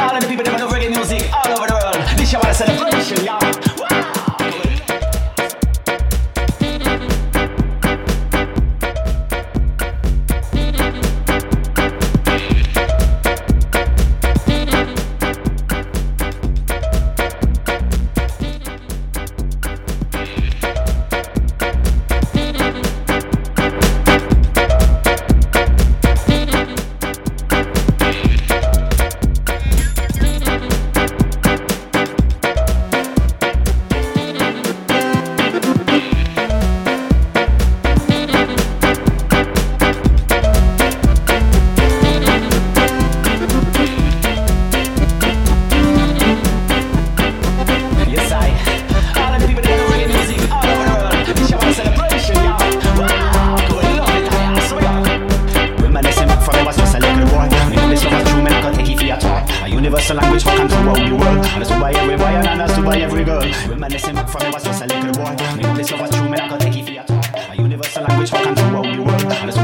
all of the people that make reggae music all over the world. This is our celebration, y'all. that's the language for control what we work? That's why every boy and that's why every girl. Reminiscing back from me was just a little boy. Me know this love true, man, I could take it for your. A universal language for control what we work. That's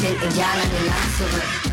Indiana, Indiana, Indiana.